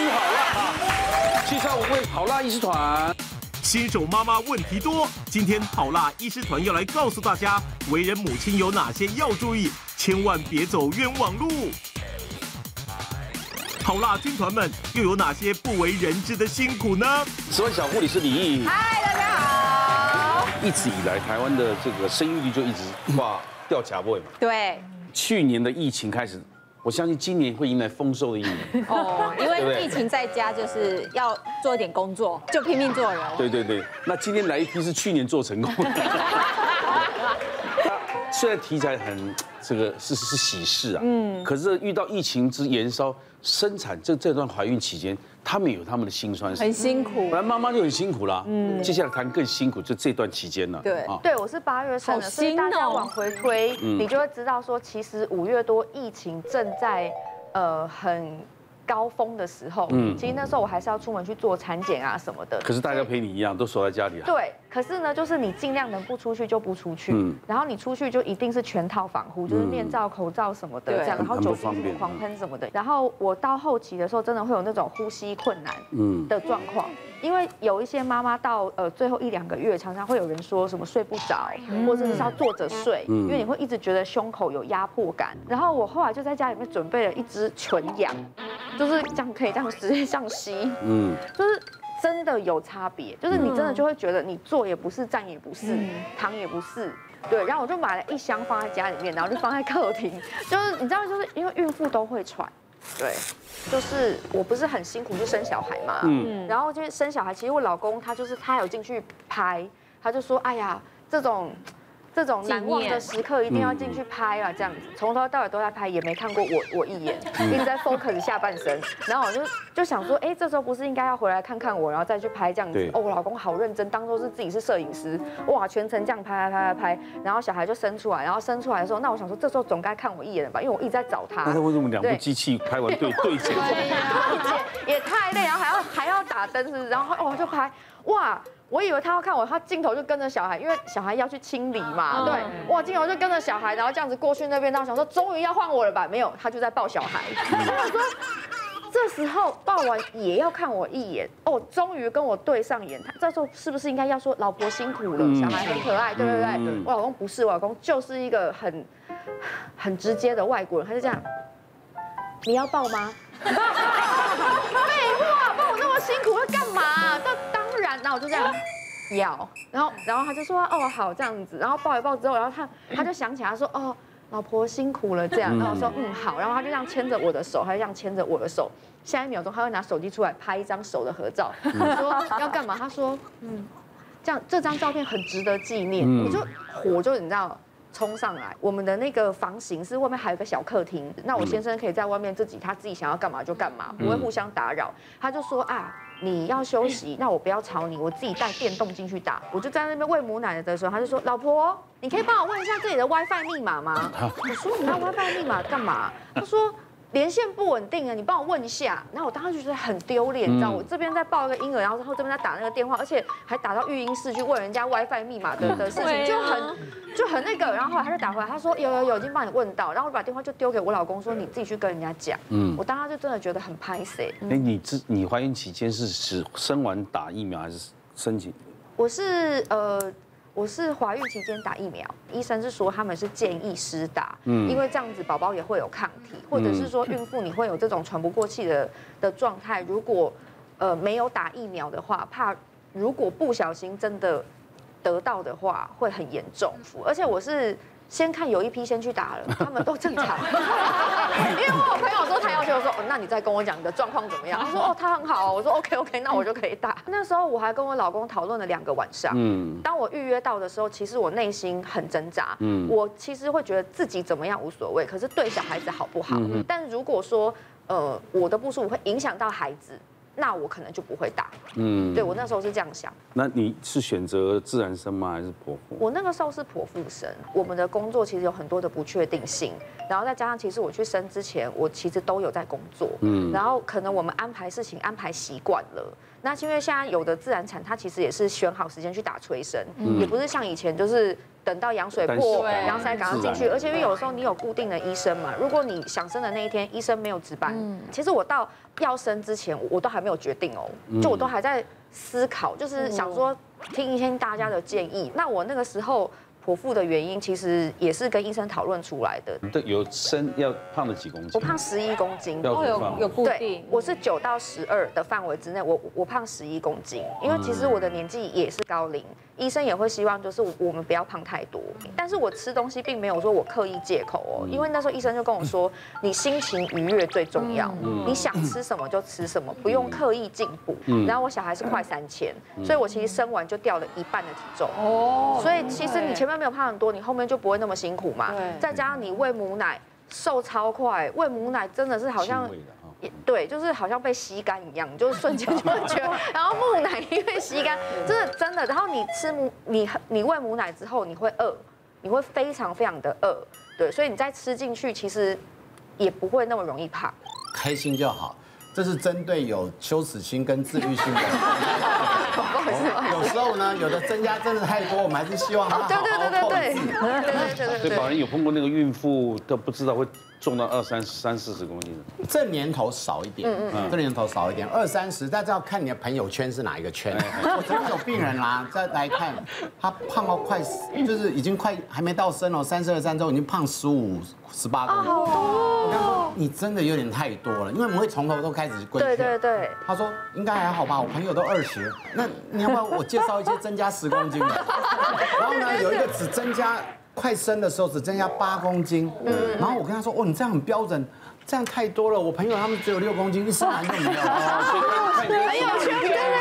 吃好辣，介绍五位好辣医师团。新手妈妈问题多，今天好辣医师团要来告诉大家，为人母亲有哪些要注意，千万别走冤枉路。好辣军团们又有哪些不为人知的辛苦呢？十万小护理师李毅，嗨，大家好。一直以来，台湾的这个生育率就一直哇掉卡位嘛。对。去年的疫情开始。我相信今年会迎来丰收的一年哦，因为疫情在家就是要做一点工作，就拼命做人。对对对，那今天来一批是去年做成功的。虽然题材很这个是是喜事啊，嗯，可是遇到疫情之延烧，生产这这段怀孕期间。他们有他们的辛酸，很辛苦。本来妈妈就很辛苦啦，嗯，接下来谈更辛苦，就这段期间了。对，对我是八月生的，所以大家往回推，你就会知道说，其实五月多疫情正在呃很。高峰的时候，嗯，其实那时候我还是要出门去做产检啊什么的。可是大家陪你一样，都守在家里啊。对，可是呢，就是你尽量能不出去就不出去，嗯，然后你出去就一定是全套防护，就是面罩、口罩什么的这样，然后酒精狂喷什么的。然后我到后期的时候，真的会有那种呼吸困难，嗯。的状况，因为有一些妈妈到呃最后一两个月，常常会有人说什么睡不着，或者是要坐着睡，因为你会一直觉得胸口有压迫感。然后我后来就在家里面准备了一支纯氧。就是这样可以这样直接这样吸，嗯，就是真的有差别，就是你真的就会觉得你坐也不是，站也不是，躺也不是，对。然后我就买了一箱放在家里面，然后就放在客厅，就是你知道，就是因为孕妇都会喘，对，就是我不是很辛苦就生小孩嘛，嗯，然后就是生小孩，其实我老公他就是他有进去拍，他就说，哎呀，这种。这种难忘的时刻一定要进去拍啊！这样子从头到尾都在拍，也没看过我我一眼，一直在 focus 下半身。然后我就就想说，哎，这时候不是应该要回来看看我，然后再去拍这样子？哦，我老公好认真，当做是自己是摄影师，哇，全程这样拍拍拍拍拍。然后小孩就生出来，然后生出来的时候，那我想说，这时候总该看我一眼了吧？因为我一直在找他。那为什么两部机器拍完对对剪？对剪 也太累，然后还要还要打灯，是？然后哦就拍，哇！我以为他要看我，他镜头就跟着小孩，因为小孩要去清理嘛，对，哇，镜头就跟着小孩，然后这样子过去那边，然后想说终于要换我了吧？没有，他就在抱小孩。我说这时候抱完也要看我一眼哦，终于跟我对上眼，他这时候是不是应该要说老婆辛苦了，小孩很可爱，对不对？我老公不是，我老公就是一个很很直接的外国人，他就这样，你要抱吗？废话，抱我那么辛苦要干嘛？然后我就这样咬，然后然后他就说哦好这样子，然后抱一抱之后，然后他他就想起来他说哦老婆辛苦了这样，然后我说嗯。好，然后他就这样牵着我的手，他就这样牵着我的手，下一秒钟他会拿手机出来拍一张手的合照，我说要干嘛？他说嗯这样这张照片很值得纪念，我就火就你知道冲上来，我们的那个房型是外面还有个小客厅，那我先生可以在外面自己他自己想要干嘛就干嘛，不会互相打扰，他就说啊。你要休息，那我不要吵你，我自己带电动进去打。我就在那边喂母奶的时候，他就说：“老婆，你可以帮我问一下这里的 WiFi 密码吗？” 我说：“你要 WiFi 密码干嘛？”他说。连线不稳定啊，你帮我问一下。然后我当时就觉得很丢脸，你知道，我这边在抱一个婴儿，然后之后这边在打那个电话，而且还打到育婴室去问人家 WiFi 密码的的事情，就很就很那个。然后后来他就打回来，他说有有有，已经帮你问到。然后我把电话就丢给我老公说，你自己去跟人家讲。嗯，我当时就真的觉得很拍谢。哎，你自你怀孕期间是是生完打疫苗还是申请？我是呃。我是怀孕期间打疫苗，医生是说他们是建议施打，嗯，因为这样子宝宝也会有抗体，或者是说孕妇你会有这种喘不过气的的状态，如果呃没有打疫苗的话，怕如果不小心真的得到的话会很严重，而且我是。先看有一批先去打了，他们都正常。因为我有朋友说他要求说，那你再跟我讲你的状况怎么样？他说哦，他很好。我说 OK OK，那我就可以打。那时候我还跟我老公讨论了两个晚上。嗯。当我预约到的时候，其实我内心很挣扎。嗯。我其实会觉得自己怎么样无所谓，可是对小孩子好不好？嗯。但如果说呃我的不舒服会影响到孩子。那我可能就不会打，嗯，对我那时候是这样想。那你是选择自然生吗，还是剖腹？我那个时候是剖腹生。我们的工作其实有很多的不确定性，然后再加上其实我去生之前，我其实都有在工作，嗯，然后可能我们安排事情安排习惯了。那因为现在有的自然产，它其实也是选好时间去打催生，也不是像以前就是。等到羊水破，对然后才赶上进去。而且因为有时候你有固定的医生嘛，如果你想生的那一天医生没有值班，其实我到要生之前我都还没有决定哦，就我都还在思考，就是想说听一听大家的建议。那我那个时候。剖腹的原因其实也是跟医生讨论出来的。对，有生要胖了几公斤？我胖十一公斤。哦有有固定。对，我是九到十二的范围之内，我我胖十一公斤，因为其实我的年纪也是高龄，医生也会希望就是我们不要胖太多。但是我吃东西并没有说我刻意戒口哦，因为那时候医生就跟我说，你心情愉悦最重要，你想吃什么就吃什么，不用刻意进补。然后我小孩是快三千，所以我其实生完就掉了一半的体重。哦。所以其实你前面没有胖很多，你后面就不会那么辛苦嘛。对。再加上你喂母奶，瘦超快，喂母奶真的是好像，对，就是好像被吸干一样，就是瞬间就会觉得。然后母奶因为吸干，真的真的。然后你吃母，你你喂母奶之后，你会饿，你会非常非常的饿。对，所以你再吃进去，其实也不会那么容易胖。开心就好。这是针对有羞耻心跟自律性的。有时候呢，有的增加真的太多，我们还是希望他好好控制。对对对对对对对。所以保仁有碰过那个孕妇都不知道会重到二三三四十公斤的。这年头少一点，嗯嗯，这年头少一点，二三十，大家要看你的朋友圈是哪一个圈。我真的有病人啦，再来看他胖到快，就是已经快还没到生哦，三十二三周已经胖十五十八公斤。你真的有点太多了，因为我们会从头都开始规劝。对对对。他说应该还好吧，我朋友都二十，那你要不要我介绍一些增加十公斤的？然后呢，有一个只增加快生的时候只增加八公斤，然后我跟他说，哦，你这样很标准。这样太多了，我朋友他们只有六公斤，一生完就没有。朋友圈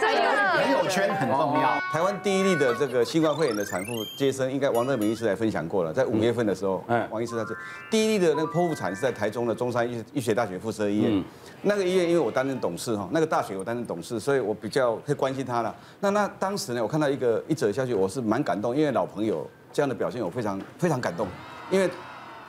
真的，朋友圈很重要。台湾第一例的这个新冠肺炎的产妇接生，应该王乐明医师来分享过了，在五月份的时候，嗯，王医师在这第一例的那个剖腹产是在台中的中山医医学大学附设医院，那个医院因为我担任董事哈，那个大学我担任董事，所以我比较会关心他了。那那当时呢，我看到一个一则消息，我是蛮感动，因为老朋友这样的表现，我非常非常感动，因为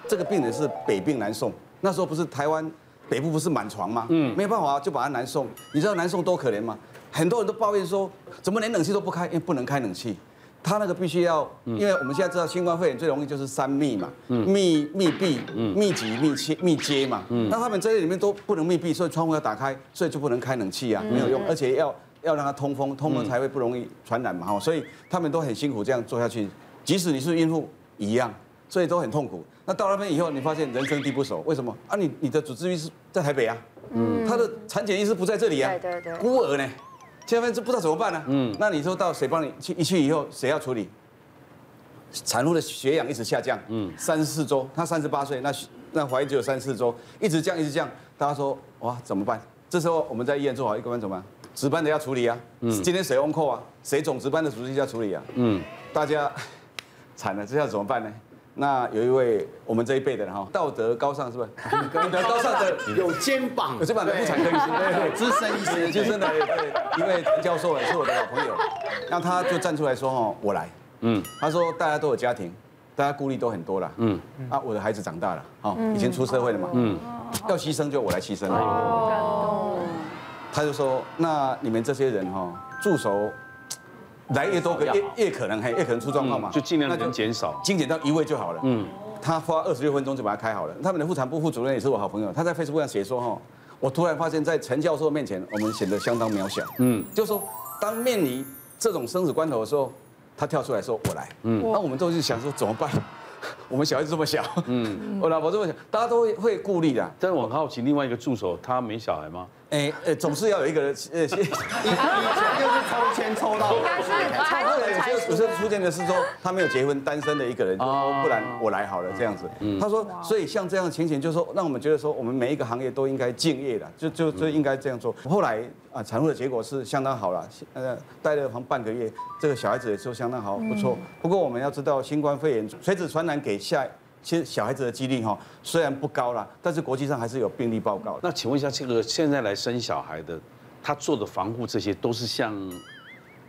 这个病人是北病南送。那时候不是台湾北部不是满床吗？嗯，没有办法就把他南送。你知道南送多可怜吗？很多人都抱怨说，怎么连冷气都不开？因为不能开冷气，他那个必须要，因为我们现在知道新冠肺炎最容易就是三密嘛，密密闭、密集、密切、密接嘛。那他们这些里面都不能密闭，所以窗户要打开，所以就不能开冷气啊，没有用，而且要要让它通风，通风才会不容易传染嘛。哈，所以他们都很辛苦这样做下去，即使你是孕妇一样。所以都很痛苦。那到那边以后，你发现人生地不熟，为什么啊？你你的主治医师在台北啊，嗯，他的产检医师不在这里啊，对对对，孤儿呢，现在就不知道怎么办呢？嗯，那你说到谁帮你去？一去以后谁要处理？产妇的血氧一直下降，嗯，三十四周，她三十八岁，那那怀孕只有三十四周，一直降一直降，大家说哇怎么办？这时候我们在医院做好一个班怎么办？值班的要处理啊，嗯，今天谁 on call 啊？谁总值班的主治医要处理啊？嗯，大家 惨了，这下怎么办呢？那有一位我们这一辈的哈，道德高尚是不是？道德高尚的有肩膀，有肩膀的妇产科医师，对对，资深医师，资深的一位教授也是我的老朋友。那他就站出来说哈，我来。嗯，他说大家都有家庭，大家顾虑都很多了。嗯，啊，我的孩子长大了，哈，已经出社会了嘛。嗯，要牺牲就我来牺牲。哦。他就说，那你们这些人哈，助手。来越多个越越可能，还越可能出状况嘛，就尽量能减少，精简到一位就好了。嗯，他花二十六分钟就把它开好了。他们的妇产部副主任也是我好朋友，他在 Facebook 上写说哈，我突然发现，在陈教授面前，我们显得相当渺小。嗯，就说当面临这种生死关头的时候，他跳出来说我来。嗯，那我们都是想说怎么办？我们小孩子这么小，嗯，我老婆这么小，大家都会会顾虑的。但是我很好奇，另外一个助手他没小孩吗？哎，呃，总是要有一个人，呃，抽签抽到，应该是抽到的。有些有时出现的是说他没有结婚，单身的一个人，哦，不然我来好了这样子。他说，所以像这样的情形，就是说让我们觉得说，我们每一个行业都应该敬业的，就就就应该这样做。后来啊，产后的结果是相当好了，呃，待了房半个月，这个小孩子也说相当好，不错。不过我们要知道，新冠肺炎垂直传染给下。其实小孩子的几率哈虽然不高啦，但是国际上还是有病例报告。那请问一下，这个现在来生小孩的，他做的防护这些都是像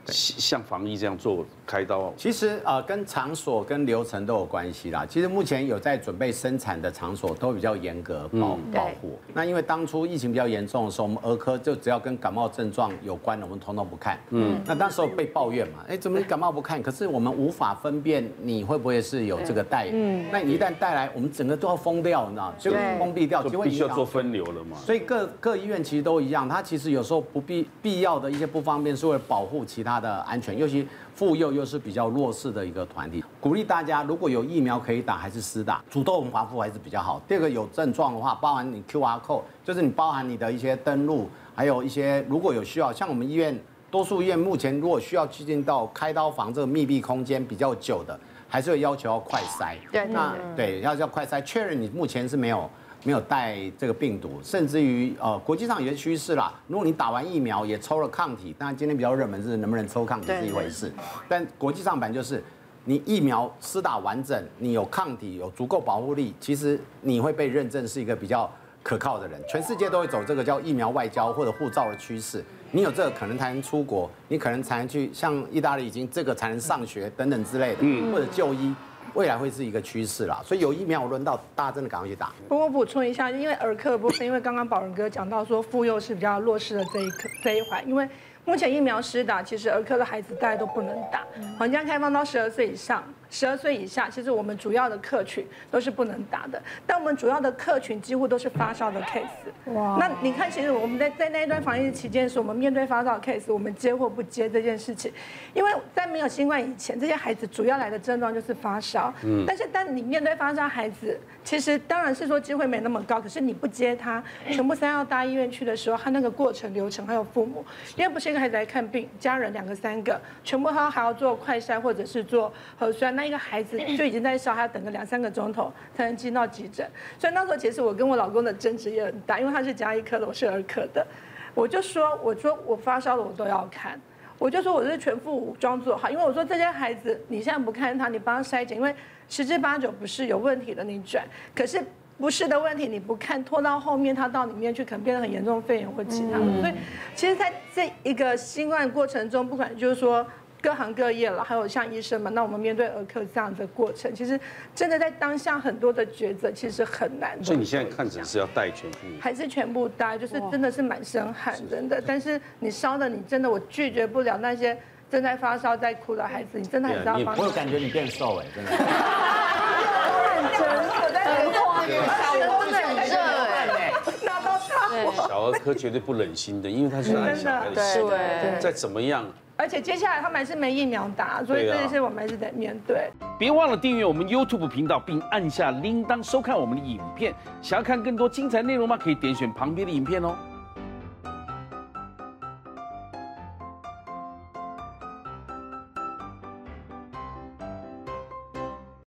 像防疫这样做开刀？其实呃，跟场所跟流程都有关系啦。其实目前有在准备生产的场所都比较严格保保护。那因为当初疫情比较严重的时候，我们儿科就只要跟感冒症状有关的，我们统统不看。嗯。那当时候被抱怨嘛，哎，怎么你感冒不看？可是我们无法分辨你会不会是有这个带。嗯。那你一旦带来，我们整个都要封掉，你知道就封闭掉，就必须要做分流了嘛。所以各各医院其实都一样，它其实有时候不必必要的一些不方便，是为了保护其他。它的安全，尤其妇幼又是比较弱势的一个团体，鼓励大家如果有疫苗可以打，还是施打，主动防护还是比较好。第二个有症状的话，包含你 QR code，就是你包含你的一些登录，还有一些如果有需要，像我们医院多数医院目前如果需要进到开刀房这个密闭空间比较久的，还是有要求要快筛。对，那对要要快筛，确认你目前是没有。没有带这个病毒，甚至于呃，国际上有些趋势啦。如果你打完疫苗也抽了抗体，当然今天比较热门是能不能抽抗体是一回事。但国际上版就是，你疫苗施打完整，你有抗体，有足够保护力，其实你会被认证是一个比较可靠的人。全世界都会走这个叫疫苗外交或者护照的趋势。你有这个可能才能出国，你可能才能去像意大利已经这个才能上学等等之类的，或者就医。未来会是一个趋势啦，所以有疫苗轮到大家真的赶快去打。不过我补充一下，因为儿科的部分，因为刚刚宝仁哥讲到说妇幼是比较弱势的这一科这一环，因为目前疫苗施打，其实儿科的孩子大家都不能打，好像开放到十二岁以上。十二岁以下，其实我们主要的客群都是不能打的，但我们主要的客群几乎都是发烧的 case。哇！那你看，其实我们在在那一段防疫期间，是我们面对发烧的 case，我们接或不接这件事情，因为在没有新冠以前，这些孩子主要来的症状就是发烧。嗯。但是，当你面对发烧孩子，其实当然是说机会没那么高，可是你不接他，全部塞到大医院去的时候，他那个过程流程还有父母，因为不是一个孩子来看病，家人两个三个，全部他还要做快筛或者是做核酸。那一个孩子就已经在烧，还要等个两三个钟头才能进到急诊。所以那时候其实我跟我老公的争执也很大，因为他是加医科的，我是儿科的。我就说，我说我发烧了，我都要看。我就说我是全副武装做好，因为我说这些孩子你现在不看他，你帮他筛检，因为十之八九不是有问题的，你转。可是不是的问题你不看，拖到后面他到里面去，可能变得很严重，肺炎或其他的。所以其实在这一个新冠过程中，不管就是说。各行各业了，还有像医生嘛，那我们面对儿科这样的过程，其实真的在当下很多的抉择，其实很难的。所以你现在看诊是要带全部，还是全部带？就是真的是满身汗，真的。但是你烧的，你真的我拒绝不了那些正在发烧在哭的孩子，你真的还是要帮。我有感觉你变瘦哎，真的。我在很慌，都冷热哎，拿到他。小儿科绝对不忍心的，因为他是爱小孩的心，再怎么样。而且接下来他们还是没疫苗打，所以这些我们还是得面对。别忘了订阅我们 YouTube 频道，并按下铃铛收看我们的影片。想要看更多精彩内容吗？可以点选旁边的影片哦。